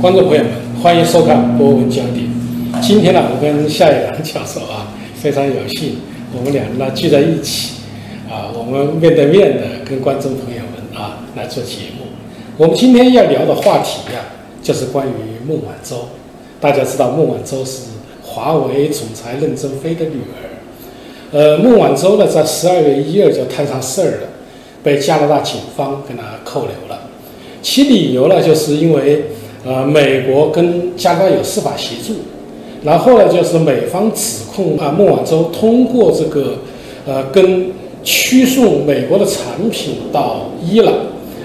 观众朋友们，欢迎收看《博文焦点》。今天呢，我跟夏一良教授啊，非常有幸，我们两人呢聚在一起，啊，我们面对面的跟观众朋友们啊来做节目。我们今天要聊的话题呀，就是关于孟晚舟。大家知道，孟晚舟是华为总裁任正非的女儿。呃，孟晚舟呢，在十二月一日就摊上事儿了，被加拿大警方给他扣留了。其理由呢，就是因为呃，美国跟加拿大有司法协助，然后呢，就是美方指控啊，孟晚舟通过这个呃，跟驱送美国的产品到伊朗，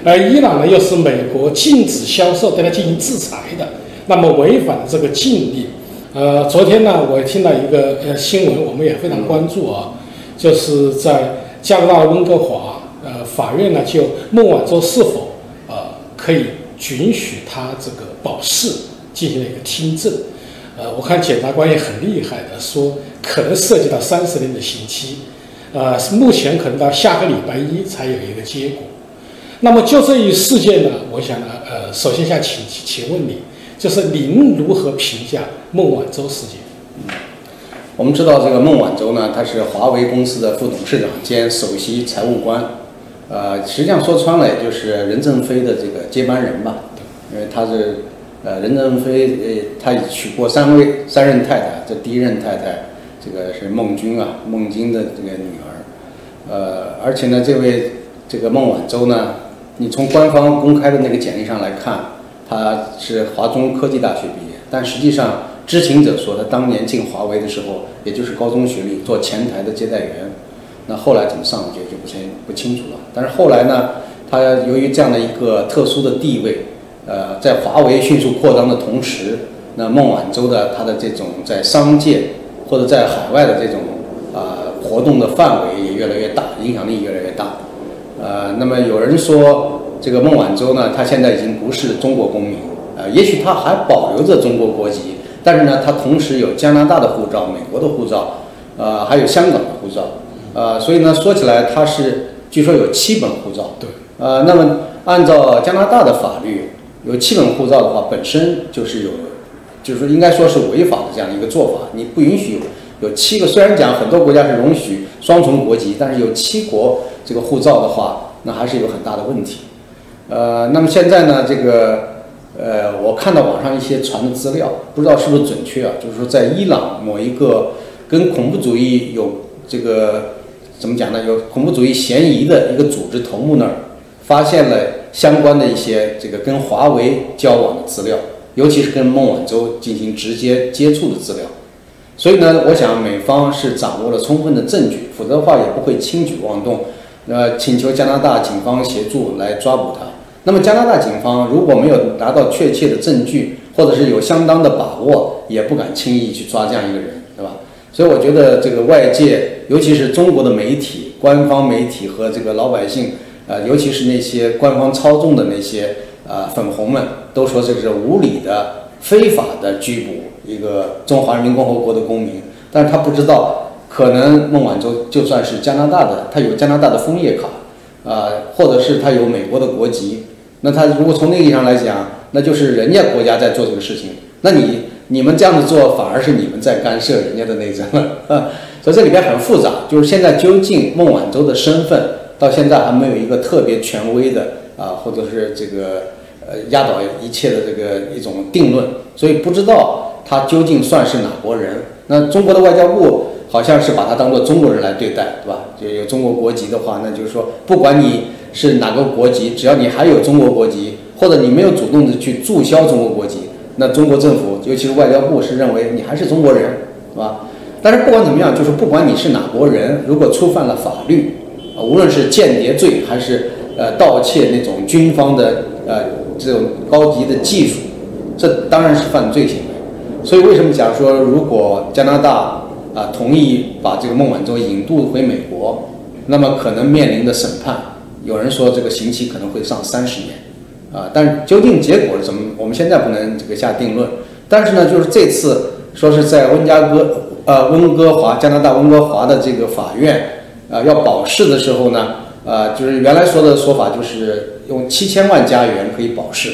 而伊朗呢又是美国禁止销售对他进行制裁的，那么违反了这个禁令。呃，昨天呢，我听到一个呃新闻，我们也非常关注啊，就是在加拿大温哥华，呃，法院呢就孟晚舟是否呃可以允许他这个保释进行了一个听证，呃，我看检察官也很厉害的说，可能涉及到三十年的刑期，呃，目前可能到下个礼拜一才有一个结果。那么就这一事件呢，我想呢，呃，首先想请请问你。就是您如何评价孟晚舟事件？嗯我们知道这个孟晚舟呢，他是华为公司的副董事长兼首席财务官，呃，实际上说穿了，也就是任正非的这个接班人吧。因为他是呃，任正非呃，他娶过三位三任太太，这第一任太太这个是孟君啊，孟津的这个女儿，呃，而且呢，这位这个孟晚舟呢，你从官方公开的那个简历上来看。她是华中科技大学毕业，但实际上知情者说，他当年进华为的时候，也就是高中学历，做前台的接待员。那后来怎么上的，就就不清不清楚了。但是后来呢，他由于这样的一个特殊的地位，呃，在华为迅速扩张的同时，那孟晚舟的他的这种在商界或者在海外的这种啊活动的范围也越来越大，影响力越来越大。呃，那么有人说。这个孟晚舟呢，他现在已经不是中国公民，呃，也许他还保留着中国国籍，但是呢，他同时有加拿大的护照、美国的护照，呃，还有香港的护照，呃，所以呢，说起来他是据说有七本护照。对。呃，那么按照加拿大的法律，有七本护照的话，本身就是有，就是说应该说是违法的这样一个做法，你不允许有七个。虽然讲很多国家是容许双重国籍，但是有七国这个护照的话，那还是有很大的问题。呃，那么现在呢，这个呃，我看到网上一些传的资料，不知道是不是准确啊？就是说，在伊朗某一个跟恐怖主义有这个怎么讲呢？有恐怖主义嫌疑的一个组织头目那儿，发现了相关的一些这个跟华为交往的资料，尤其是跟孟晚舟进行直接接触的资料。所以呢，我想美方是掌握了充分的证据，否则的话也不会轻举妄动，呃，请求加拿大警方协助来抓捕他。那么加拿大警方如果没有达到确切的证据，或者是有相当的把握，也不敢轻易去抓这样一个人，对吧？所以我觉得这个外界，尤其是中国的媒体、官方媒体和这个老百姓，呃，尤其是那些官方操纵的那些啊粉红们，都说这是无理的、非法的拘捕一个中华人民共和国的公民。但是他不知道，可能孟晚舟就算是加拿大的，他有加拿大的枫叶卡，啊，或者是他有美国的国籍。那他如果从那个意义上来讲，那就是人家国家在做这个事情，那你你们这样子做，反而是你们在干涉人家的内政了。所以这里边很复杂，就是现在究竟孟晚舟的身份到现在还没有一个特别权威的啊，或者是这个呃压倒一切的这个一种定论，所以不知道他究竟算是哪国人。那中国的外交部好像是把他当做中国人来对待，对吧？就有中国国籍的话，那就是说不管你。是哪个国籍？只要你还有中国国籍，或者你没有主动的去注销中国国籍，那中国政府，尤其是外交部，是认为你还是中国人，是吧？但是不管怎么样，就是不管你是哪国人，如果触犯了法律，无论是间谍罪还是呃盗窃那种军方的呃这种高级的技术，这当然是犯罪行为。所以为什么假如说，如果加拿大啊同意把这个孟晚舟引渡回美国，那么可能面临的审判。有人说这个刑期可能会上三十年，啊，但究竟结果是怎么，我们现在不能这个下定论。但是呢，就是这次说是在温加哥，呃，温哥华，加拿大温哥华的这个法院，啊，要保释的时候呢，呃，就是原来说的说法就是用七千万加元可以保释，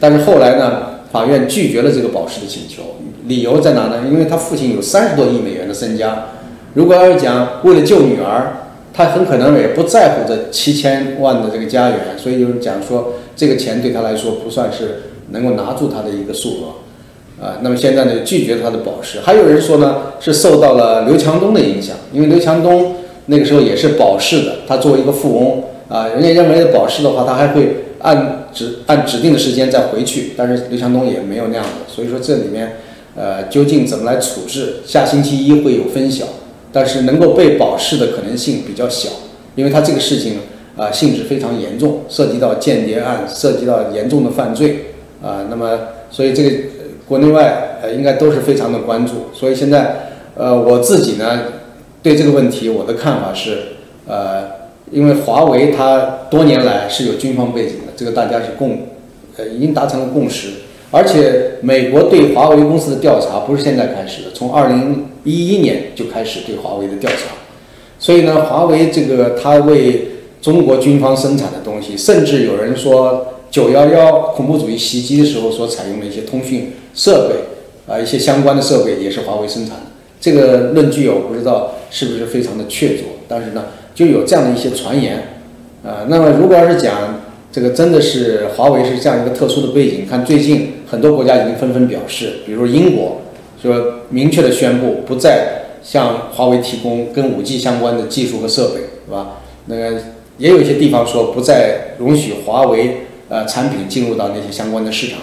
但是后来呢，法院拒绝了这个保释的请求，理由在哪呢？因为他父亲有三十多亿美元的身家，如果要是讲为了救女儿，他很可能也不在乎这七千万的这个家元，所以有人讲说这个钱对他来说不算是能够拿住他的一个数额，啊，那么现在呢拒绝他的保释，还有人说呢是受到了刘强东的影响，因为刘强东那个时候也是保释的，他作为一个富翁啊，人家认为保释的话，他还会按指按指定的时间再回去，但是刘强东也没有那样的，所以说这里面呃究竟怎么来处置，下星期一会有分晓。但是能够被保释的可能性比较小，因为他这个事情啊性质非常严重，涉及到间谍案，涉及到严重的犯罪啊，那么所以这个国内外呃应该都是非常的关注。所以现在呃我自己呢对这个问题我的看法是呃，因为华为它多年来是有军方背景的，这个大家是共呃已经达成了共识。而且美国对华为公司的调查不是现在开始的，从二零一一年就开始对华为的调查。所以呢，华为这个它为中国军方生产的东西，甚至有人说九幺幺恐怖主义袭击的时候所采用的一些通讯设备啊，一些相关的设备也是华为生产的。这个论据我不知道是不是非常的确凿，但是呢，就有这样的一些传言啊。那么如果要是讲，这个真的是华为是这样一个特殊的背景。看最近很多国家已经纷纷表示，比如英国说明确的宣布不再向华为提供跟五 G 相关的技术和设备，是吧？那个也有一些地方说不再容许华为呃产品进入到那些相关的市场，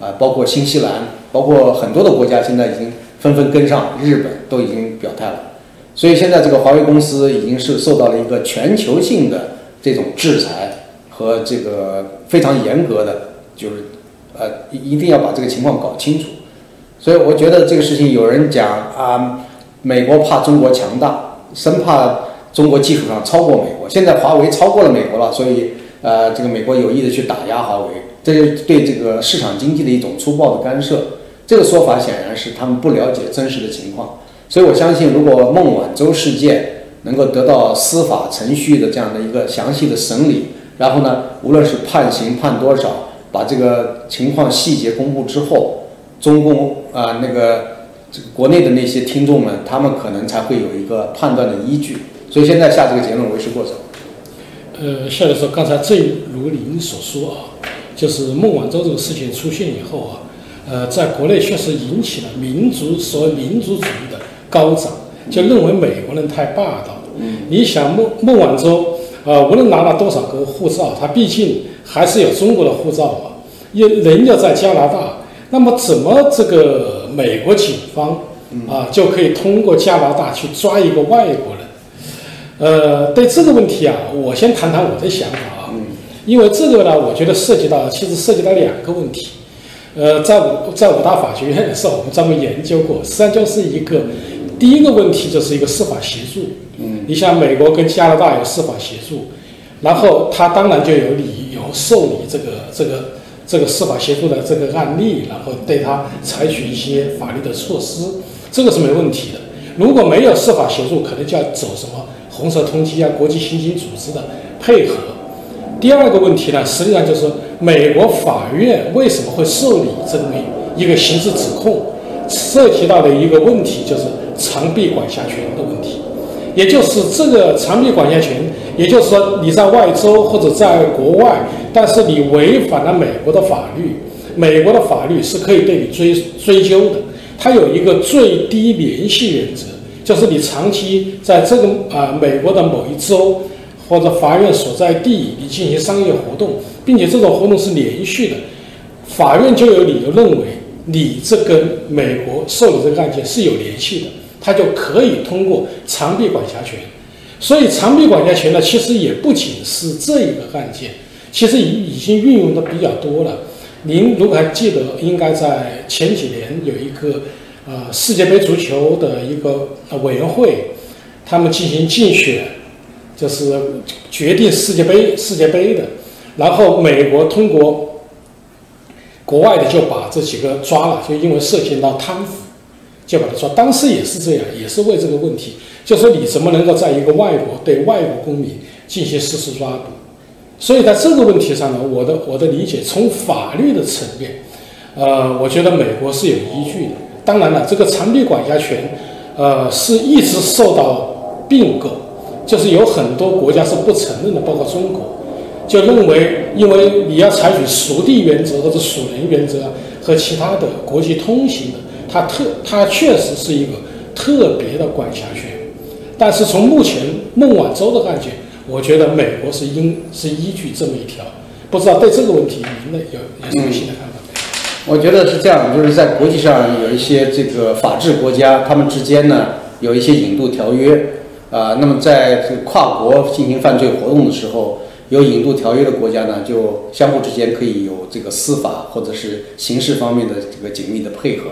啊，包括新西兰，包括很多的国家现在已经纷纷跟上，日本都已经表态了。所以现在这个华为公司已经是受到了一个全球性的这种制裁。和这个非常严格的，就是呃一一定要把这个情况搞清楚。所以我觉得这个事情有人讲啊，美国怕中国强大，生怕中国技术上超过美国。现在华为超过了美国了，所以呃这个美国有意的去打压华为，这是对这个市场经济的一种粗暴的干涉。这个说法显然是他们不了解真实的情况。所以我相信，如果孟晚舟事件能够得到司法程序的这样的一个详细的审理。然后呢，无论是判刑判多少，把这个情况细节公布之后，中共啊那个这个国内的那些听众们，他们可能才会有一个判断的依据。所以现在下这个结论为时过早。呃，夏教授，刚才正如您所说啊，就是孟晚舟这个事情出现以后啊，呃，在国内确实引起了民族所谓民族主义的高涨，就认为美国人太霸道了。嗯，你想孟孟晚舟。啊，无论拿了多少个护照，他毕竟还是有中国的护照嘛。也人家在加拿大，那么怎么这个美国警方啊就可以通过加拿大去抓一个外国人？呃，对这个问题啊，我先谈谈我的想法啊。因为这个呢，我觉得涉及到其实涉及到两个问题。呃，在武在武大法学院的时候，我们专门研究过，实际上就是一个第一个问题就是一个司法协助。嗯，你像美国跟加拿大有司法协助，然后他当然就有理由受理这个这个这个司法协助的这个案例，然后对他采取一些法律的措施，这个是没问题的。如果没有司法协助，可能就要走什么红色通缉啊、国际刑警组织的配合。第二个问题呢，实际上就是美国法院为什么会受理这么一个刑事指控，涉及到的一个问题就是长臂管辖权的问题。也就是这个长臂管辖权，也就是说你在外州或者在国外，但是你违反了美国的法律，美国的法律是可以对你追追究的。它有一个最低联系原则，就是你长期在这个啊美国的某一州或者法院所在地，你进行商业活动，并且这种活动是连续的，法院就有理由认为你这跟美国受理这个案件是有联系的。他就可以通过长臂管辖权，所以长臂管辖权呢，其实也不仅是这一个案件，其实已已经运用的比较多了。您如果还记得，应该在前几年有一个呃世界杯足球的一个委员会，他们进行竞选，就是决定世界杯世界杯的，然后美国通过国外的就把这几个抓了，就因为涉及到贪腐。就把他抓，当时也是这样，也是为这个问题，就说你怎么能够在一个外国对外国公民进行实施抓捕？所以在这个问题上呢，我的我的理解，从法律的层面，呃，我觉得美国是有依据的。当然了，这个长臂管辖权，呃，是一直受到并购，就是有很多国家是不承认的，包括中国，就认为因为你要采取属地原则或者属人原则和其他的国际通行的，它特它确实是一个特别的管辖权。但是从目前孟晚舟的案件，我觉得美国是应是依据这么一条。不知道对这个问题您的有有什么新的看法？我觉得是这样，就是在国际上有一些这个法治国家，他们之间呢有一些引渡条约啊。那么在这个跨国进行犯罪活动的时候，有引渡条约的国家呢，就相互之间可以有这个司法或者是刑事方面的这个紧密的配合。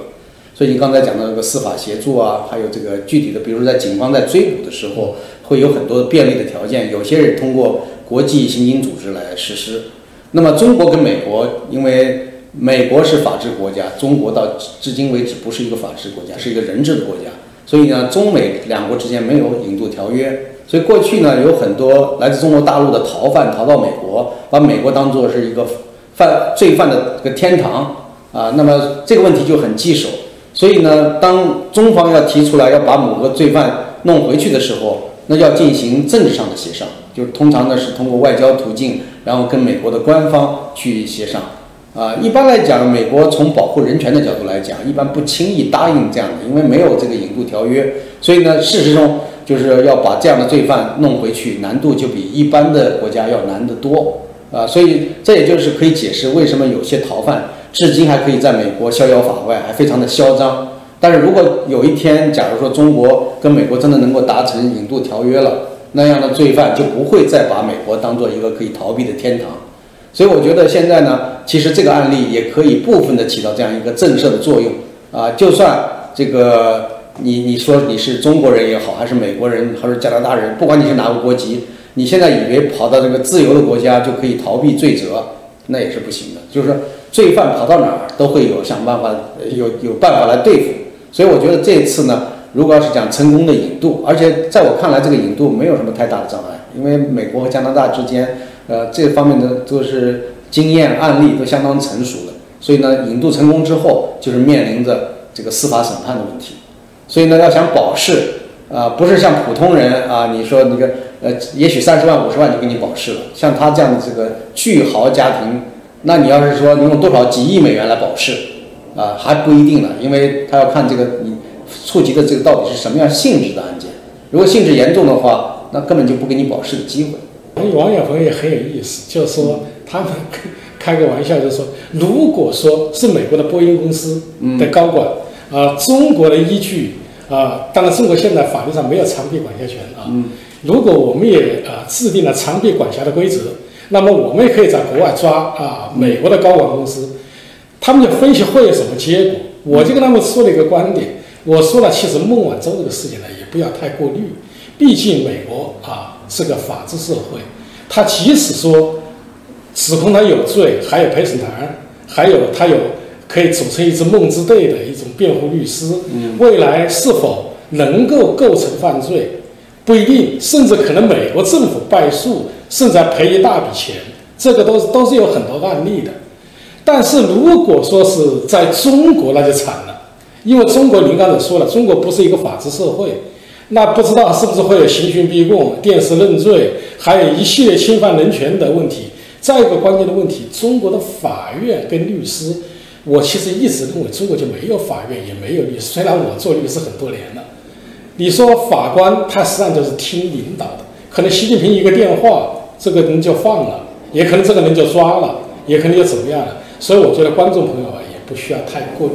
所以你刚才讲到这个司法协助啊，还有这个具体的，比如在警方在追捕的时候，会有很多便利的条件。有些人通过国际刑警组织来实施。那么中国跟美国，因为美国是法治国家，中国到至今为止不是一个法治国家，是一个人治的国家，所以呢，中美两国之间没有引渡条约。所以过去呢，有很多来自中国大陆的逃犯逃到美国，把美国当做是一个犯罪犯的这个天堂啊。那么这个问题就很棘手。所以呢，当中方要提出来要把某个罪犯弄回去的时候，那要进行政治上的协商，就是通常呢是通过外交途径，然后跟美国的官方去协商。啊，一般来讲，美国从保护人权的角度来讲，一般不轻易答应这样的，因为没有这个引渡条约。所以呢，事实中就是要把这样的罪犯弄回去，难度就比一般的国家要难得多。啊，所以这也就是可以解释为什么有些逃犯至今还可以在美国逍遥法外，还非常的嚣张。但是如果有一天，假如说中国跟美国真的能够达成引渡条约了，那样的罪犯就不会再把美国当做一个可以逃避的天堂。所以我觉得现在呢，其实这个案例也可以部分的起到这样一个震慑的作用啊。就算这个你你说你是中国人也好，还是美国人，还是加拿大人，不管你是哪个国籍，你现在以为跑到这个自由的国家就可以逃避罪责，那也是不行的。就是说，罪犯跑到哪儿都会有想办法，有有办法来对付。所以我觉得这次呢，如果要是讲成功的引渡，而且在我看来，这个引渡没有什么太大的障碍，因为美国和加拿大之间。呃，这方面的都是经验案例都相当成熟的，所以呢，引渡成功之后，就是面临着这个司法审判的问题。所以呢，要想保释，啊，不是像普通人啊，你说那个呃，也许三十万、五十万就给你保释了。像他这样的这个巨豪家庭，那你要是说你用多少几亿美元来保释，啊，还不一定呢，因为他要看这个你触及的这个到底是什么样性质的案件。如果性质严重的话，那根本就不给你保释的机会。王友鹏也很有意思，就是说他们开个玩笑，就是说，如果说是美国的波音公司的高管啊，中国的依据啊，当然中国现在法律上没有长臂管辖权啊。如果我们也啊制定了长臂管辖的规则，那么我们也可以在国外抓啊美国的高管公司，他们就分析会有什么结果。我就跟他们说了一个观点，我说了，其实孟晚舟这个事情呢，也不要太过虑，毕竟美国啊。是个法治社会，他即使说指控他有罪，还有陪审团，还有他有可以组成一支梦之队的一种辩护律师。未来是否能够构成犯罪，不一定，甚至可能美国政府败诉，甚至赔一大笔钱，这个都是都是有很多案例的。但是如果说是在中国，那就惨了，因为中国您刚才说了，中国不是一个法治社会。那不知道是不是会有刑讯逼供、电视认罪，还有一系列侵犯人权的问题。再一个关键的问题，中国的法院跟律师，我其实一直认为中国就没有法院，也没有律师。虽然我做律师很多年了，你说法官他实际上就是听领导的，可能习近平一个电话，这个人就放了，也可能这个人就抓了，也可能就怎么样了。所以我觉得观众朋友啊，也不需要太过虑。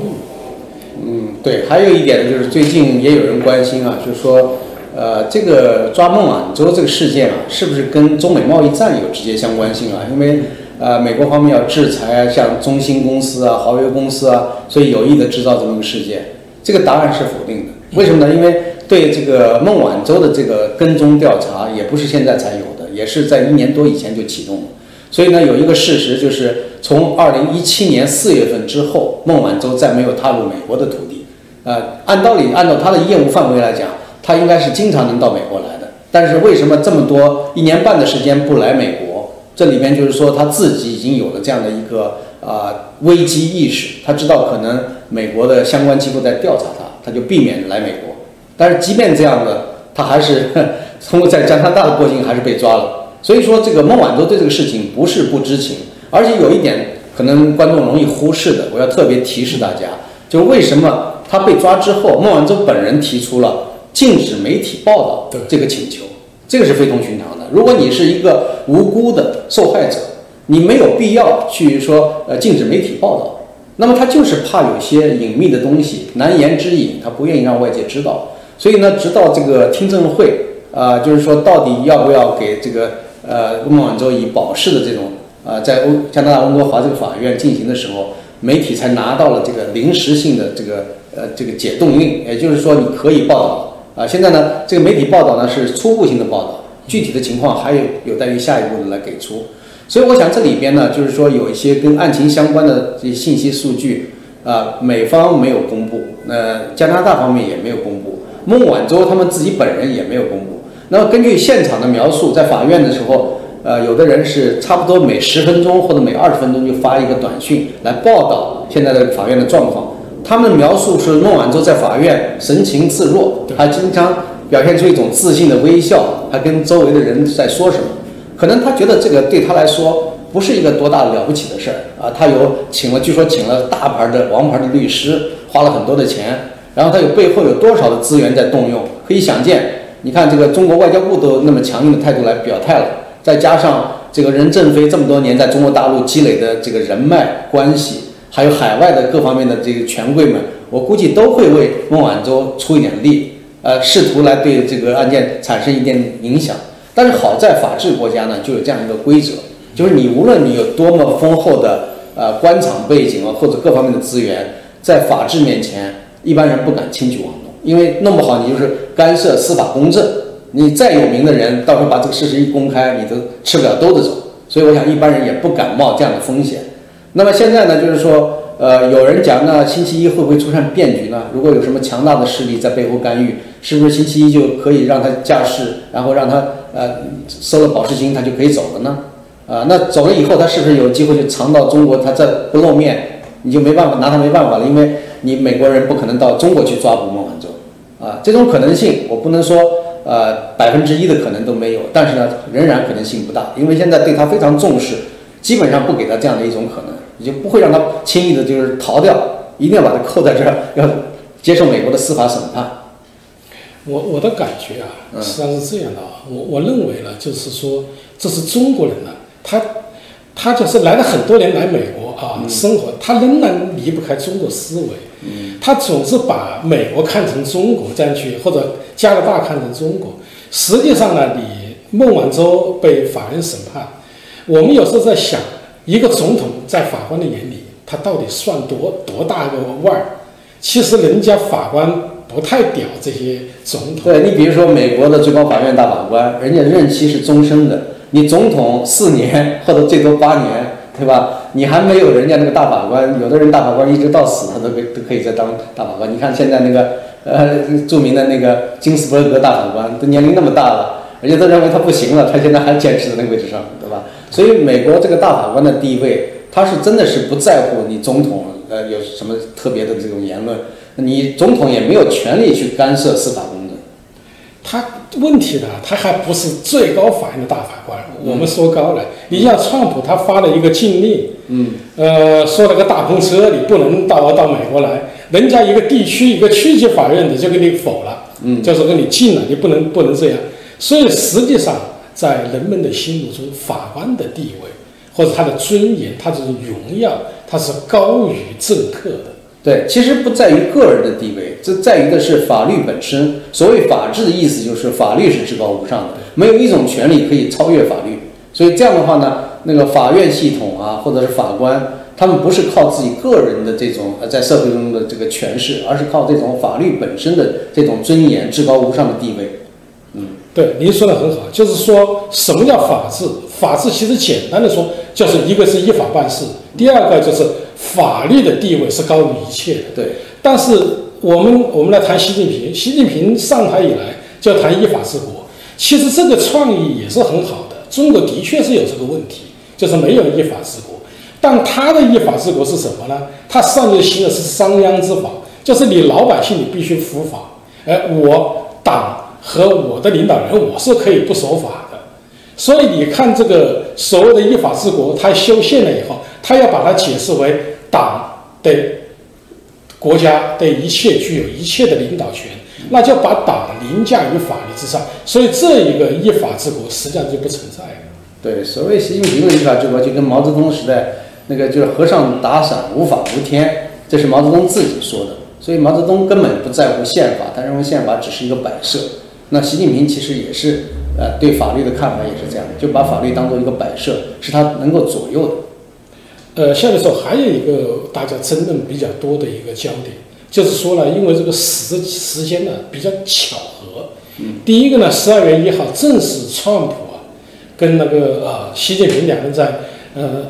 嗯，对，还有一点呢，就是最近也有人关心啊，就是说，呃，这个抓孟晚舟这个事件啊，是不是跟中美贸易战有直接相关性啊？因为呃，美国方面要制裁啊像中兴公司啊、华为公司啊，所以有意的制造这么个事件。这个答案是否定的。为什么呢？因为对这个孟晚舟的这个跟踪调查，也不是现在才有，也是在一年多以前就启动了。所以呢，有一个事实就是，从二零一七年四月份之后，孟晚舟再没有踏入美国的土地。呃，按道理，按照他的业务范围来讲，他应该是经常能到美国来的。但是为什么这么多一年半的时间不来美国？这里面就是说他自己已经有了这样的一个呃危机意识，他知道可能美国的相关机构在调查他，他就避免来美国。但是即便这样的，他还是 通过在加拿大的过境还是被抓了。所以说，这个孟晚舟对这个事情不是不知情，而且有一点可能观众容易忽视的，我要特别提示大家，就是为什么他被抓之后，孟晚舟本人提出了禁止媒体报道这个请求，这个是非同寻常的。如果你是一个无辜的受害者，你没有必要去说呃禁止媒体报道，那么他就是怕有些隐秘的东西难言之隐，他不愿意让外界知道。所以呢，直到这个听证会啊，就是说到底要不要给这个。呃，孟晚舟以保释的这种呃，在欧加拿大温哥华这个法院进行的时候，媒体才拿到了这个临时性的这个呃这个解冻令，也就是说你可以报道啊。现在呢，这个媒体报道呢是初步性的报道，具体的情况还有有待于下一步的来给出。所以我想这里边呢，就是说有一些跟案情相关的这些信息数据啊，美方没有公布，那加拿大方面也没有公布，孟晚舟他们自己本人也没有公布。那么根据现场的描述，在法院的时候，呃，有的人是差不多每十分钟或者每二十分钟就发一个短讯来报道现在的法院的状况。他们的描述是孟晚舟在法院神情自若，还经常表现出一种自信的微笑，还跟周围的人在说什么。可能他觉得这个对他来说不是一个多大了不起的事儿啊。他有请了，据说请了大牌的王牌的律师，花了很多的钱，然后他有背后有多少的资源在动用，可以想见。你看，这个中国外交部都那么强硬的态度来表态了，再加上这个任正非这么多年在中国大陆积累的这个人脉关系，还有海外的各方面的这个权贵们，我估计都会为孟晚舟出一点力，呃，试图来对这个案件产生一点影响。但是好在法治国家呢，就有这样一个规则，就是你无论你有多么丰厚的呃官场背景啊，或者各方面的资源，在法治面前，一般人不敢轻举妄动。因为弄不好你就是干涉司法公正，你再有名的人，到时候把这个事实一公开，你都吃不了兜着走。所以我想一般人也不敢冒这样的风险。那么现在呢，就是说，呃，有人讲，那星期一会不会出现变局呢？如果有什么强大的势力在背后干预，是不是星期一就可以让他驾驶，然后让他呃收了保释金，他就可以走了呢？啊，那走了以后，他是不是有机会就藏到中国，他再不露面，你就没办法拿他没办法了，因为你美国人不可能到中国去抓捕孟晚舟。啊，这种可能性我不能说，呃，百分之一的可能都没有，但是呢，仍然可能性不大，因为现在对他非常重视，基本上不给他这样的一种可能，也就不会让他轻易的就是逃掉，一定要把他扣在这儿，要接受美国的司法审判。我我的感觉啊，实际上是这样的啊，我我认为呢，就是说这是中国人呢，他他就是来了很多年来美国啊生活，他仍然离不开中国思维。他总是把美国看成中国这样去，或者加拿大看成中国。实际上呢，你孟晚舟被法院审判，我们有时候在想，一个总统在法官的眼里，他到底算多多大个腕儿？其实人家法官不太屌这些总统。对你比如说美国的最高法院大法官，人家任期是终身的，你总统四年或者最多八年。对吧？你还没有人家那个大法官，有的人大法官一直到死，他都可都可以再当大法官。你看现在那个呃著名的那个金斯伯格大法官，都年龄那么大了，人家都认为他不行了，他现在还坚持在那个位置上，对吧？所以美国这个大法官的地位，他是真的是不在乎你总统呃有什么特别的这种言论，你总统也没有权利去干涉司法公正。他问题呢，他还不是最高法院的大法官。我们说高了，你像川普，他发了一个禁令，嗯，呃，说了个大篷车，你不能到到美国来。人家一个地区一个区级法院的就给你否了，嗯，就是给你禁了，你不能不能这样。所以实际上，在人们的心目中，法官的地位或者他的尊严、他的荣耀，他是高于政客的。对，其实不在于个人的地位，这在于的是法律本身。所谓法治的意思，就是法律是至高无上的，没有一种权利可以超越法律。所以这样的话呢，那个法院系统啊，或者是法官，他们不是靠自己个人的这种呃在社会中的这个权势，而是靠这种法律本身的这种尊严、至高无上的地位。嗯，对，您说的很好，就是说什么叫法治？法治其实简单的说，就是一个是依法办事，第二个就是。法律的地位是高于一切的，对。但是我们我们来谈习近平，习近平上台以来就要谈依法治国，其实这个创意也是很好的。中国的确是有这个问题，就是没有依法治国。但他的依法治国是什么呢？他上面行的是商鞅之法，就是你老百姓你必须服法，哎我党和我的领导人我是可以不守法的。所以你看这个所谓的依法治国，他修宪了以后，他要把它解释为党对国家对一切具有一切的领导权，那就把党凌驾于法律之上。所以这一个依法治国实际上就不存在了。对，所谓习近平的依法治国，就跟毛泽东时代那个就是和尚打伞无法无天，这是毛泽东自己说的。所以毛泽东根本不在乎宪法，他认为宪法只是一个摆设。那习近平其实也是，呃，对法律的看法也是这样的，就把法律当做一个摆设，是他能够左右的。呃，下面说还有一个大家争论比较多的一个焦点，就是说呢，因为这个时时间呢比较巧合。嗯。第一个呢，十二月一号正是川普啊跟那个呃习近平两人在呃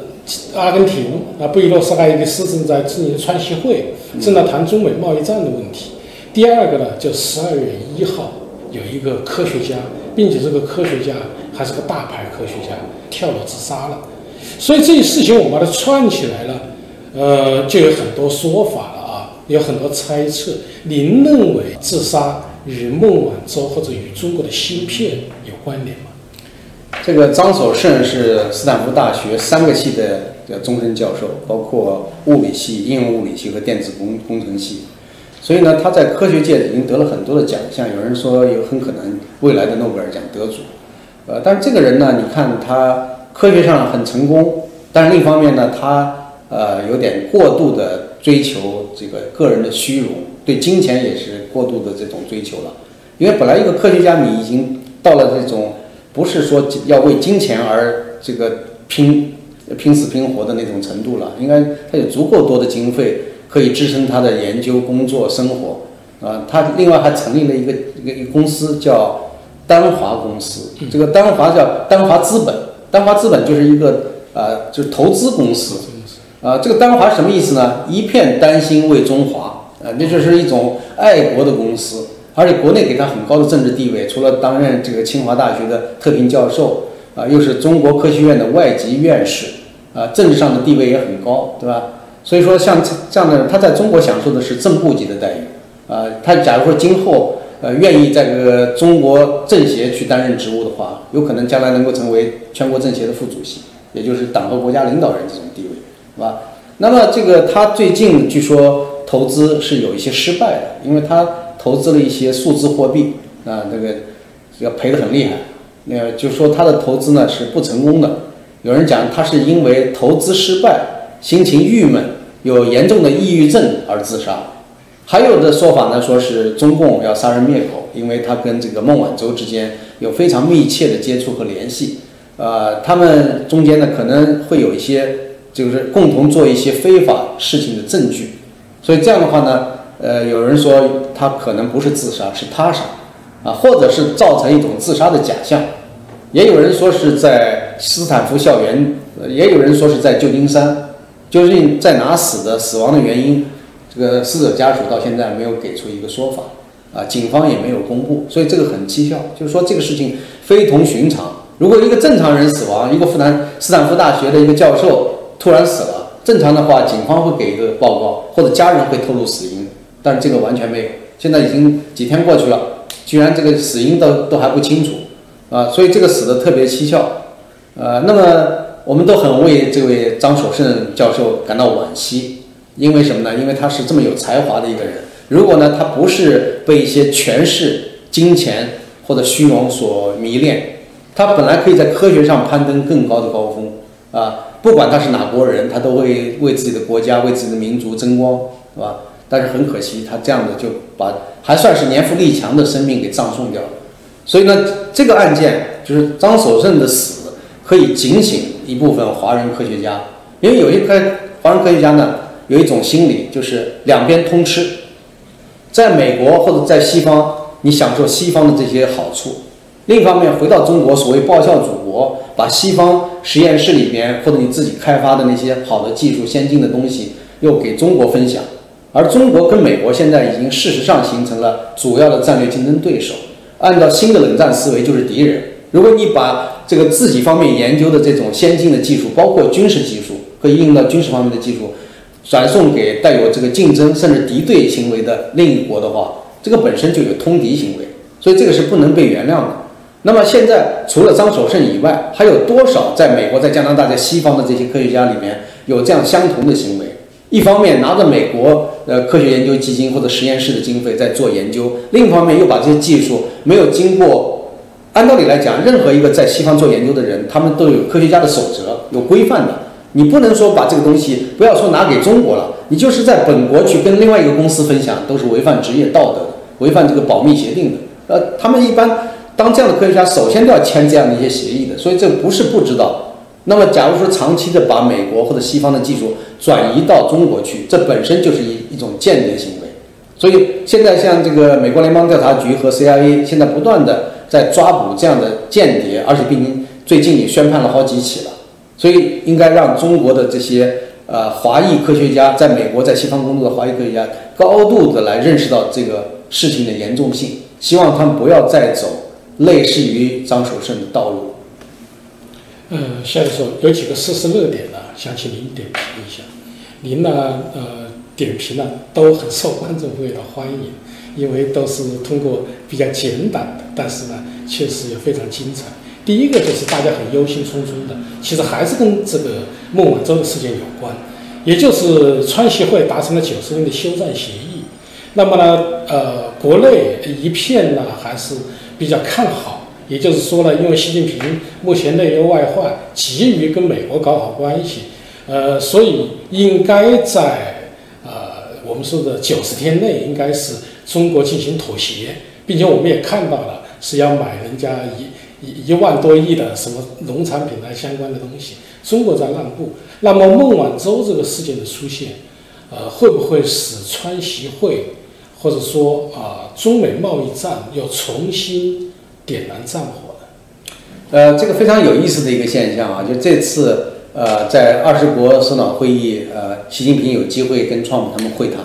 阿根廷啊布宜诺斯艾利斯正在进行川西会，正在谈中美贸易战的问题。第二个呢，就十二月一号有一个科学家，并且这个科学家还是个大牌科学家，跳楼自杀了。所以这些事情我们把它串起来了，呃，就有很多说法了啊，有很多猜测。您认为自杀与孟晚舟或者与中国的芯片有关联吗？这个张守胜是斯坦福大学三个系的终身教授，包括物理系、应用物理系和电子工工程系。所以呢，他在科学界已经得了很多的奖项，有人说有很可能未来的诺贝尔奖得主。呃，但是这个人呢，你看他。科学上很成功，但是另一方面呢，他呃有点过度的追求这个个人的虚荣，对金钱也是过度的这种追求了。因为本来一个科学家，你已经到了这种不是说要为金钱而这个拼拼死拼活的那种程度了，应该他有足够多的经费可以支撑他的研究、工作、生活啊。他另外还成立了一个一个一个公司叫丹华公司，这个丹华叫丹华资本。丹华资本就是一个呃，就是投资公司，啊，这个丹华什么意思呢？一片丹心为中华，啊，那就是一种爱国的公司，而且国内给他很高的政治地位，除了担任这个清华大学的特聘教授，啊，又是中国科学院的外籍院士，啊，政治上的地位也很高，对吧？所以说像这样的人，他在中国享受的是正部级的待遇，啊，他假如说今后。呃，愿意在这个中国政协去担任职务的话，有可能将来能够成为全国政协的副主席，也就是党和国家领导人这种地位，是吧？那么这个他最近据说投资是有一些失败的，因为他投资了一些数字货币，啊，这个要赔得很厉害。那就说他的投资呢是不成功的。有人讲他是因为投资失败，心情郁闷，有严重的抑郁症而自杀。还有的说法呢，说是中共要杀人灭口，因为他跟这个孟晚舟之间有非常密切的接触和联系，呃，他们中间呢可能会有一些就是共同做一些非法事情的证据，所以这样的话呢，呃，有人说他可能不是自杀，是他杀，啊，或者是造成一种自杀的假象，也有人说是在斯坦福校园，也有人说是在旧金山，究竟在哪死的，死亡的原因？这个死者家属到现在没有给出一个说法，啊，警方也没有公布，所以这个很蹊跷，就是说这个事情非同寻常。如果一个正常人死亡，一个复旦斯坦福大学的一个教授突然死了，正常的话，警方会给一个报告，或者家人会透露死因，但是这个完全没有。现在已经几天过去了，居然这个死因都都还不清楚，啊，所以这个死的特别蹊跷，呃，那么我们都很为这位张守胜教授感到惋惜。因为什么呢？因为他是这么有才华的一个人。如果呢，他不是被一些权势、金钱或者虚荣所迷恋，他本来可以在科学上攀登更高的高峰啊！不管他是哪国人，他都会为自己的国家、为自己的民族争光，是吧？但是很可惜，他这样的就把还算是年富力强的生命给葬送掉了。所以呢，这个案件就是张守胜的死，可以警醒一部分华人科学家，因为有一科华人科学家呢。有一种心理，就是两边通吃，在美国或者在西方，你享受西方的这些好处；另一方面，回到中国，所谓报效祖国，把西方实验室里边或者你自己开发的那些好的技术、先进的东西，又给中国分享。而中国跟美国现在已经事实上形成了主要的战略竞争对手，按照新的冷战思维就是敌人。如果你把这个自己方面研究的这种先进的技术，包括军事技术，和会应用到军事方面的技术，转送给带有这个竞争甚至敌对行为的另一国的话，这个本身就有通敌行为，所以这个是不能被原谅的。那么现在除了张守胜以外，还有多少在美国、在加拿大、在西方的这些科学家里面有这样相同的行为？一方面拿着美国呃科学研究基金或者实验室的经费在做研究，另一方面又把这些技术没有经过，按道理来讲，任何一个在西方做研究的人，他们都有科学家的守则，有规范的。你不能说把这个东西不要说拿给中国了，你就是在本国去跟另外一个公司分享，都是违反职业道德，违反这个保密协定的。呃，他们一般当这样的科学家，首先都要签这样的一些协议的，所以这不是不知道。那么，假如说长期的把美国或者西方的技术转移到中国去，这本身就是一一种间谍行为。所以现在像这个美国联邦调查局和 CIA 现在不断的在抓捕这样的间谍，而且并且最近也宣判了好几起了。所以应该让中国的这些呃华裔科学家在美国在西方工作的华裔科学家高度的来认识到这个事情的严重性，希望他们不要再走类似于张守胜的道路。嗯，夏教授有几个事实热点呢，想请您点评一下。您呢，呃，点评呢都很受观众朋友的欢迎，因为都是通过比较简短的，但是呢，确实也非常精彩。第一个就是大家很忧心忡忡的，其实还是跟这个孟晚舟事件有关，也就是川协会达成了九十天的休战协议。那么呢，呃，国内一片呢还是比较看好。也就是说呢，因为习近平目前内忧外患，急于跟美国搞好关系，呃，所以应该在呃我们说的九十天内，应该是中国进行妥协，并且我们也看到了是要买人家一一一万多亿的什么农产品啊相关的东西，中国在让步。那么孟晚舟这个事件的出现，呃，会不会使川习会或者说啊中美贸易战又重新？点燃战火呢，呃，这个非常有意思的一个现象啊，就这次呃，在二十国首脑会议，呃，习近平有机会跟川普他们会谈。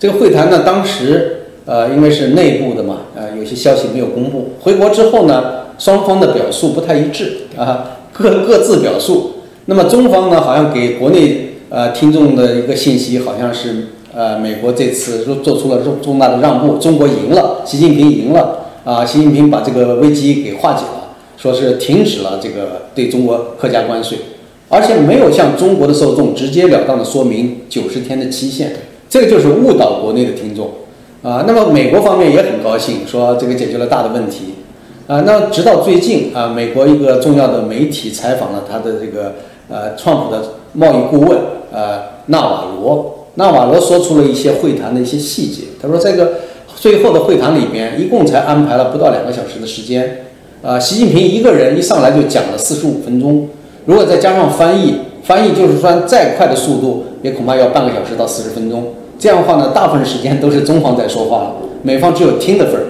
这个会谈呢，当时呃，因为是内部的嘛，呃，有些消息没有公布。回国之后呢，双方的表述不太一致啊，各各自表述。那么中方呢，好像给国内呃听众的一个信息，好像是呃，美国这次做做出了重重大的让步，中国赢了，习近平赢了。啊，习近平把这个危机给化解了，说是停止了这个对中国客加关税，而且没有向中国的受众直截了当的说明九十天的期限，这个就是误导国内的听众。啊，那么美国方面也很高兴，说这个解决了大的问题。啊，那直到最近啊，美国一个重要的媒体采访了他的这个呃，创普的贸易顾问呃，纳瓦罗，纳瓦罗说出了一些会谈的一些细节，他说这个。最后的会谈里边，一共才安排了不到两个小时的时间，啊，习近平一个人一上来就讲了四十五分钟，如果再加上翻译，翻译就是说再快的速度，也恐怕要半个小时到四十分钟。这样的话呢，大部分时间都是中方在说话了，美方只有听的份儿。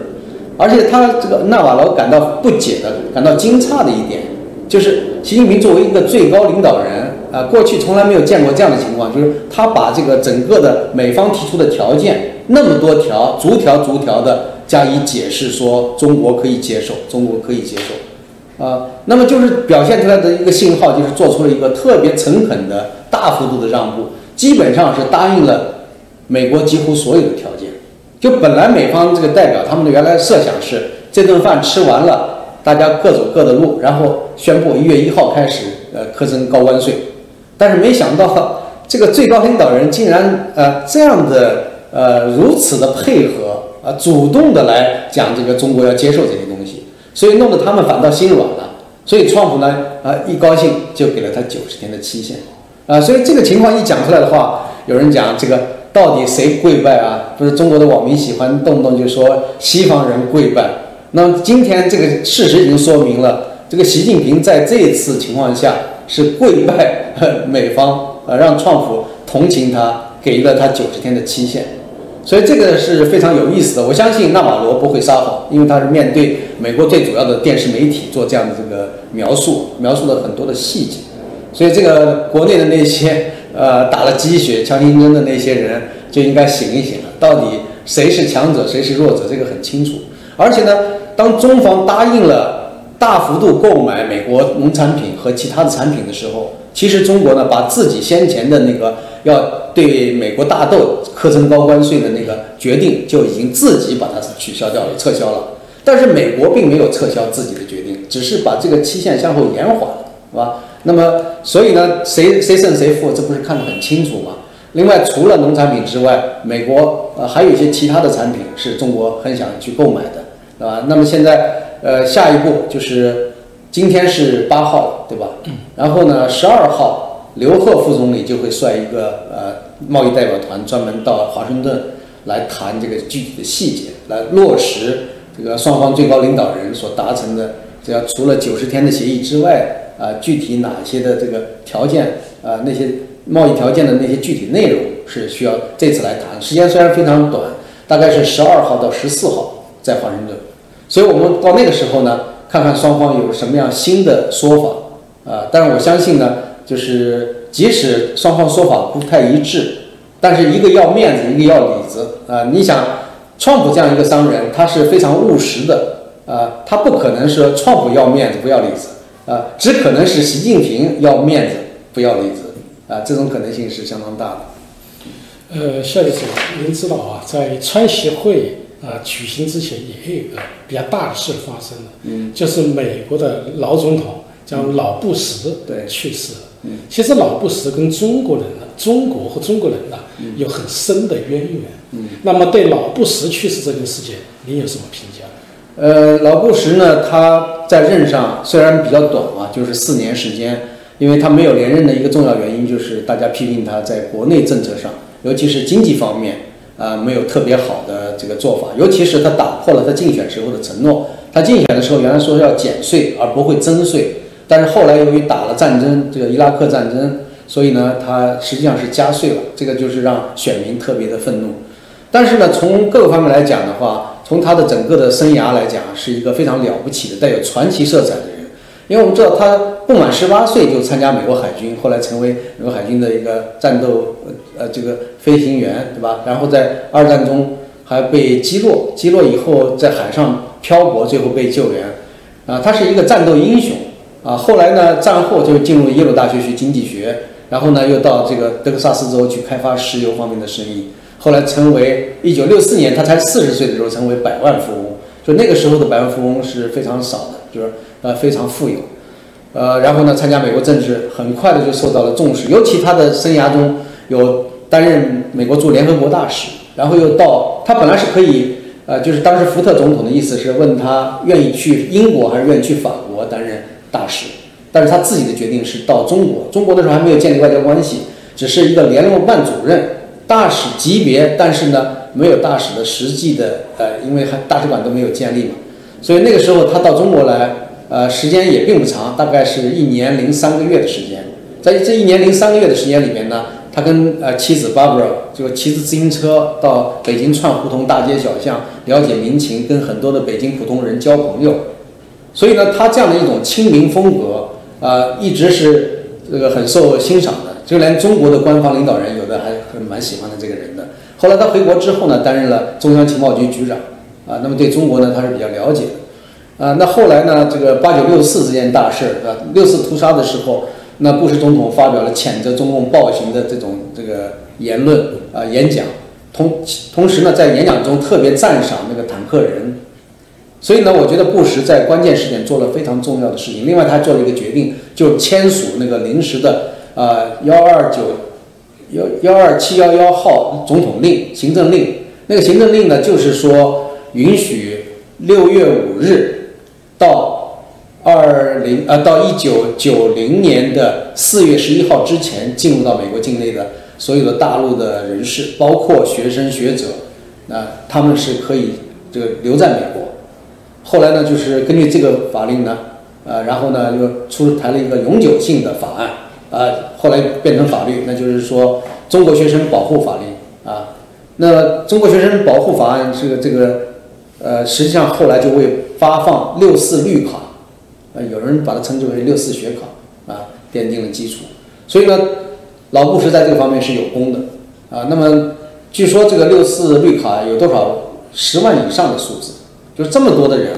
而且他这个纳瓦罗感到不解的、感到惊诧的一点，就是习近平作为一个最高领导人，啊，过去从来没有见过这样的情况，就是他把这个整个的美方提出的条件。那么多条，逐条逐条的加以解释，说中国可以接受，中国可以接受，啊，那么就是表现出来的一个信号，就是做出了一个特别诚恳的大幅度的让步，基本上是答应了美国几乎所有的条件。就本来美方这个代表他们的原来设想是，这顿饭吃完了，大家各走各的路，然后宣布一月一号开始，呃，课征高关税。但是没想到这个最高领导人竟然呃这样的。呃，如此的配合啊，主动的来讲这个中国要接受这些东西，所以弄得他们反倒心软了。所以川普呢，啊，一高兴就给了他九十天的期限，啊，所以这个情况一讲出来的话，有人讲这个到底谁跪拜啊？不是中国的网民喜欢动不动就说西方人跪拜。那么今天这个事实已经说明了，这个习近平在这次情况下是跪拜美方，啊，让创普同情他，给了他九十天的期限。所以这个是非常有意思的。我相信纳瓦罗不会撒谎，因为他是面对美国最主要的电视媒体做这样的这个描述，描述了很多的细节。所以这个国内的那些呃打了鸡血、强心针的那些人就应该醒一醒了。到底谁是强者，谁是弱者，这个很清楚。而且呢，当中方答应了大幅度购买美国农产品和其他的产品的时候，其实中国呢，把自己先前的那个要对美国大豆课征高关税的那个决定，就已经自己把它取消掉了、撤销了。但是美国并没有撤销自己的决定，只是把这个期限向后延缓了，是吧？那么，所以呢，谁谁胜谁负，这不是看得很清楚吗？另外，除了农产品之外，美国呃还有一些其他的产品是中国很想去购买的，啊，那么现在呃下一步就是今天是八号，对吧？然后呢，十二号刘鹤副总理就会率一个呃贸易代表团专门到华盛顿来谈这个具体的细节，来落实这个双方最高领导人所达成的这要除了九十天的协议之外，啊，具体哪些的这个条件啊那些。贸易条件的那些具体内容是需要这次来谈，时间虽然非常短，大概是十二号到十四号在华盛顿，所以我们到那个时候呢，看看双方有什么样新的说法啊。但是我相信呢，就是即使双方说法不太一致，但是一个要面子，一个要里子啊。你想，川普这样一个商人，他是非常务实的啊，他不可能说川普要面子不要里子啊，只可能是习近平要面子不要里子。啊，这种可能性是相当大的。呃，夏教授，您知道啊，在川协会啊举行之前，也有一个比较大的事发生了，嗯，就是美国的老总统叫老布什对去世了。嗯，其实老布什跟中国人呢，中国和中国人呢有很深的渊源。嗯，那么对老布什去世这件事情，您有什么评价？呃，老布什呢，他在任上虽然比较短啊，就是四年时间。因为他没有连任的一个重要原因，就是大家批评他在国内政策上，尤其是经济方面，啊，没有特别好的这个做法。尤其是他打破了他竞选时候的承诺。他竞选的时候原来说要减税而不会增税，但是后来由于打了战争，这个伊拉克战争，所以呢，他实际上是加税了。这个就是让选民特别的愤怒。但是呢，从各个方面来讲的话，从他的整个的生涯来讲，是一个非常了不起的、带有传奇色彩的人。因为我们知道他不满十八岁就参加美国海军，后来成为美国海军的一个战斗呃这个飞行员，对吧？然后在二战中还被击落，击落以后在海上漂泊，最后被救援，啊，他是一个战斗英雄啊。后来呢，战后就进入耶鲁大学学经济学，然后呢又到这个德克萨斯州去开发石油方面的生意，后来成为一九六四年他才四十岁的时候成为百万富翁，就那个时候的百万富翁是非常少的，就是。呃，非常富有，呃，然后呢，参加美国政治，很快的就受到了重视。尤其他的生涯中有担任美国驻联合国大使，然后又到他本来是可以，呃，就是当时福特总统的意思是问他愿意去英国还是愿意去法国担任大使，但是他自己的决定是到中国。中国的时候还没有建立外交关系，只是一个联络办主任，大使级别，但是呢，没有大使的实际的，呃，因为还大使馆都没有建立嘛，所以那个时候他到中国来。呃，时间也并不长，大概是一年零三个月的时间。在这一年零三个月的时间里面呢，他跟呃妻子 Barbara 就骑着自行车到北京串胡同大街小巷，了解民情，跟很多的北京普通人交朋友。所以呢，他这样的一种亲民风格啊，一直是这个很受欣赏的。就连中国的官方领导人有的还很蛮喜欢的这个人的。后来他回国之后呢，担任了中央情报局局长啊，那么对中国呢，他是比较了解。啊，那后来呢？这个八九六四这件大事儿，啊，六四屠杀的时候，那布什总统发表了谴责中共暴行的这种这个言论啊，演讲，同同时呢，在演讲中特别赞赏那个坦克人，所以呢，我觉得布什在关键时点做了非常重要的事情。另外，他做了一个决定，就签署那个临时的呃幺二九幺幺二七幺幺号总统令行政令。那个行政令呢，就是说允许六月五日。到二零呃，到一九九零年的四月十一号之前，进入到美国境内的所有的大陆的人士，包括学生学者，那他们是可以这个留在美国。后来呢，就是根据这个法令呢，呃，然后呢又出台了一个永久性的法案，啊，后来变成法律，那就是说中国学生保护法令啊。那中国学生保护法案这个这个，呃，实际上后来就为发放六四绿卡，啊，有人把它称之为六四学卡，啊，奠定了基础。所以呢，老布什在这个方面是有功的，啊，那么据说这个六四绿卡有多少十万以上的数字，就这么多的人，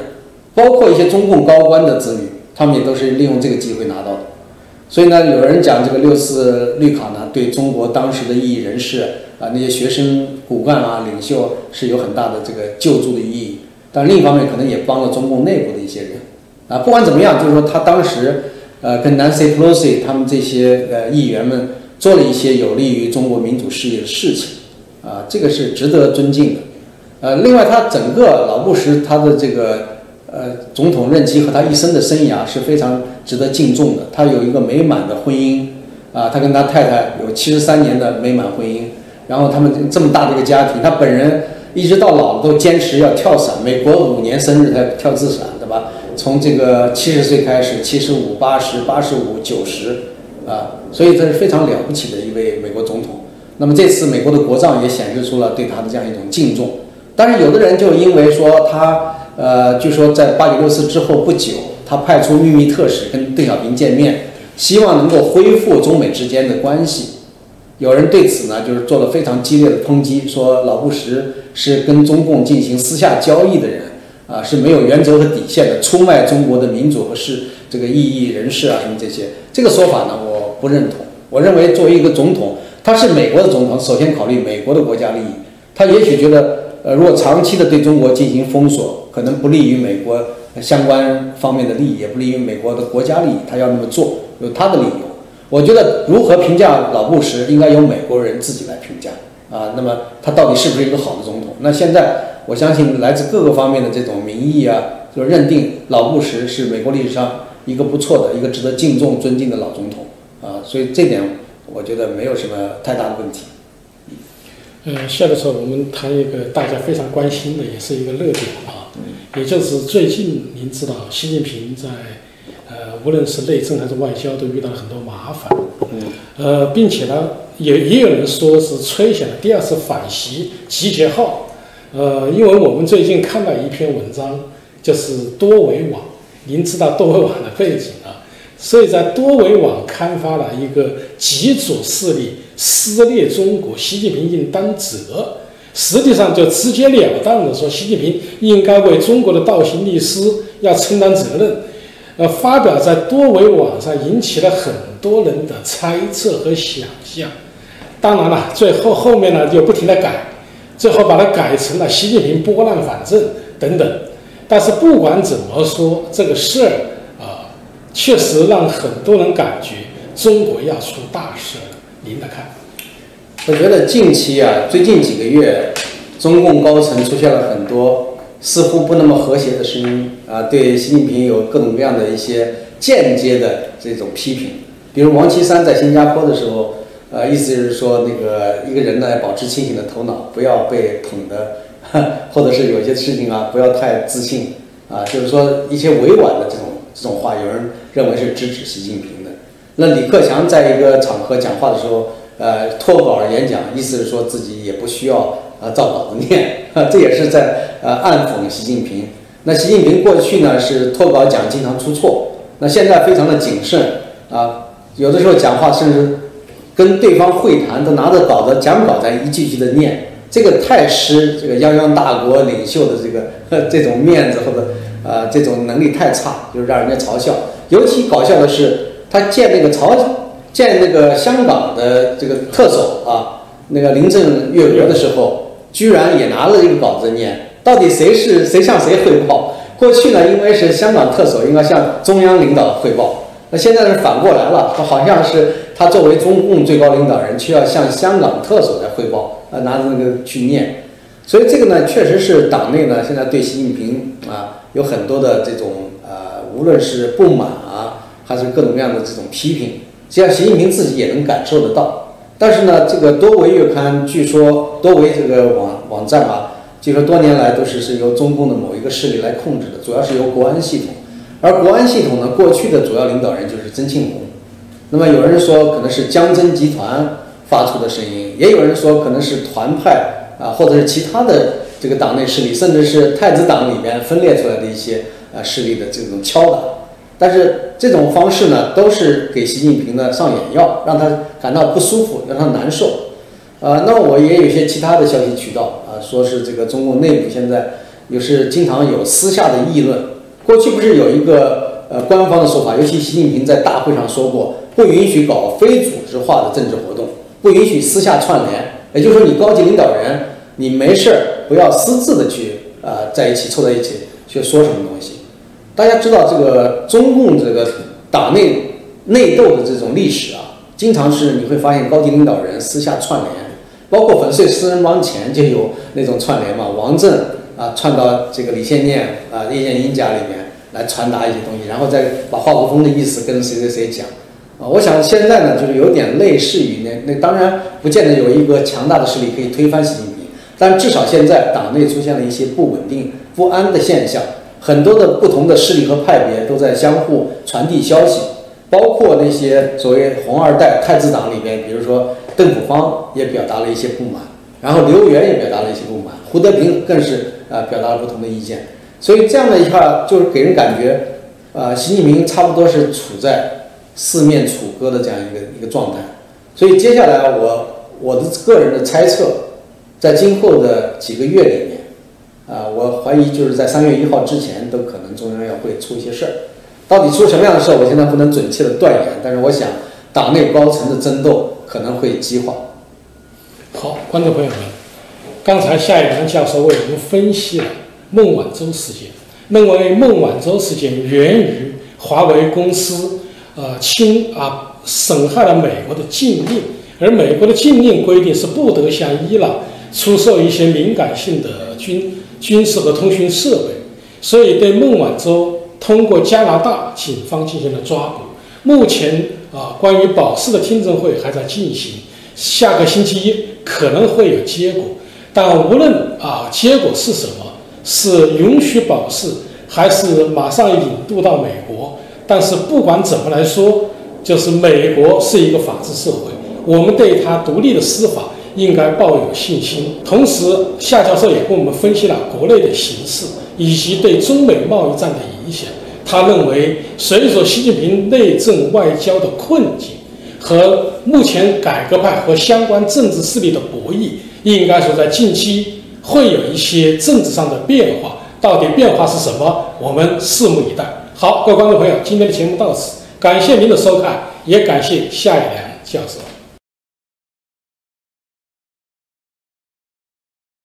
包括一些中共高官的子女，他们也都是利用这个机会拿到的。所以呢，有人讲这个六四绿卡呢，对中国当时的异议人士啊，那些学生骨干啊、领袖是有很大的这个救助的意义。但另一方面，可能也帮了中共内部的一些人啊。不管怎么样，就是说他当时呃跟 Nancy Pelosi 他们这些呃议员们做了一些有利于中国民主事业的事情啊，这个是值得尊敬的。呃，另外他整个老布什他的这个。呃，总统任期和他一生的生涯是非常值得敬重的。他有一个美满的婚姻，啊，他跟他太太有七十三年的美满婚姻。然后他们这么大的一个家庭，他本人一直到老了都坚持要跳伞，美国五年生日才跳自伞，对吧？从这个七十岁开始，七十五、八十、八十五、九十，啊，所以这是非常了不起的一位美国总统。那么这次美国的国葬也显示出了对他的这样一种敬重。但是有的人就因为说他。呃，据说在八九六四之后不久，他派出秘密特使跟邓小平见面，希望能够恢复中美之间的关系。有人对此呢，就是做了非常激烈的抨击，说老布什是跟中共进行私下交易的人，啊，是没有原则和底线的，出卖中国的民主和是这个异议人士啊什么这些。这个说法呢，我不认同。我认为作为一个总统，他是美国的总统，首先考虑美国的国家利益。他也许觉得。呃，如果长期的对中国进行封锁，可能不利于美国相关方面的利益，也不利于美国的国家利益。他要那么做，有他的理由。我觉得如何评价老布什，应该由美国人自己来评价啊。那么他到底是不是一个好的总统？那现在我相信来自各个方面的这种民意啊，就认定老布什是美国历史上一个不错的、一个值得敬重、尊敬的老总统啊。所以这点我觉得没有什么太大的问题。呃，下个时候我们谈一个大家非常关心的，也是一个热点，也就是最近您知道，习近平在呃，无论是内政还是外交，都遇到了很多麻烦。嗯。呃，并且呢，也也有人说是吹响了第二次反袭集结号。呃，因为我们最近看到一篇文章，就是多维网，您知道多维网的背景啊。所以在多维网刊发了一个极左势力撕裂中国，习近平应当责。实际上就直截了当的说，习近平应该为中国的倒行逆施要承担责任。呃，发表在多维网上引起了很多人的猜测和想象。当然了，最后后面呢就不停的改，最后把它改成了习近平拨乱反正等等。但是不管怎么说，这个事儿啊。确实让很多人感觉中国要出大事了。您的看？我觉得近期啊，最近几个月，中共高层出现了很多似乎不那么和谐的声音啊，对习近平有各种各样的一些间接的这种批评。比如王岐山在新加坡的时候，呃，意思就是说那个一个人呢，保持清醒的头脑，不要被捧的，或者是有些事情啊，不要太自信啊，就是说一些委婉的这种。这种话有人认为是支持习近平的。那李克强在一个场合讲话的时候，呃，脱稿演讲，意思是说自己也不需要呃照稿子念，这也是在呃暗讽习近平。那习近平过去呢是脱稿讲，经常出错，那现在非常的谨慎啊，有的时候讲话甚至跟对方会谈都拿着稿子讲稿在一句句的念，这个太失这个泱泱大国领袖的这个这种面子或者。呃，这种能力太差，就是让人家嘲笑。尤其搞笑的是，他见那个朝见那个香港的这个特首啊，那个林郑月娥的时候，居然也拿了一个稿子念。到底谁是谁向谁汇报？过去呢，因为是香港特首应该向中央领导汇报，那现在是反过来了，好像是他作为中共最高领导人，却要向香港特首来汇报，呃，拿着那个去念。所以这个呢，确实是党内呢现在对习近平啊。有很多的这种呃，无论是不满啊，还是各种各样的这种批评，实际上习近平自己也能感受得到。但是呢，这个多维月刊据说多维这个网网站啊，据说多年来都是是由中共的某一个势力来控制的，主要是由国安系统。而国安系统呢，过去的主要领导人就是曾庆红。那么有人说可能是江曾集团发出的声音，也有人说可能是团派啊，或者是其他的。这个党内势力，甚至是太子党里面分裂出来的一些呃势力的这种敲打，但是这种方式呢，都是给习近平呢上眼药，让他感到不舒服，让他难受。呃，那我也有些其他的消息渠道啊，说是这个中共内部现在也是经常有私下的议论。过去不是有一个呃官方的说法，尤其习近平在大会上说过，不允许搞非组织化的政治活动，不允许私下串联。也就是说，你高级领导人，你没事儿不要私自的去啊在一起凑在一起去说什么东西。大家知道这个中共这个党内内斗的这种历史啊，经常是你会发现高级领导人私下串联，包括粉碎四人帮前就有那种串联嘛，王震啊串到这个李先念啊叶剑英家里面来传达一些东西，然后再把华国锋的意思跟谁谁谁讲。啊，我想现在呢，就是有点类似于那那，当然不见得有一个强大的势力可以推翻习近平，但至少现在党内出现了一些不稳定、不安的现象，很多的不同的势力和派别都在相互传递消息，包括那些所谓红二代太子党里边，比如说邓朴方也表达了一些不满，然后刘源也表达了一些不满，胡德平更是呃表达了不同的意见，所以这样的一下就是给人感觉，呃，习近平差不多是处在。四面楚歌的这样一个一个状态，所以接下来我我的个人的猜测，在今后的几个月里面，啊，我怀疑就是在三月一号之前都可能中央要会出一些事儿，到底出什么样的事儿，我现在不能准确的断言，但是我想党内高层的争斗可能会激化。好，观众朋友们，刚才夏一良教授为我们分析了孟晚舟事件，认为孟晚舟事件源于华为公司。呃，侵啊，损害了美国的禁令，而美国的禁令规定是不得向伊朗出售一些敏感性的军军事和通讯设备，所以对孟晚舟通过加拿大警方进行了抓捕。目前啊，关于保释的听证会还在进行，下个星期一可能会有结果。但无论啊结果是什么，是允许保释，还是马上引渡到美国。但是不管怎么来说，就是美国是一个法治社会，我们对它独立的司法应该抱有信心。同时，夏教授也跟我们分析了国内的形势以及对中美贸易战的影响。他认为，随着习近平内政外交的困境和目前改革派和相关政治势力的博弈，应该说在近期会有一些政治上的变化。到底变化是什么？我们拭目以待。好，各位观众朋友，今天的节目到此，感谢您的收看，也感谢夏一良教授。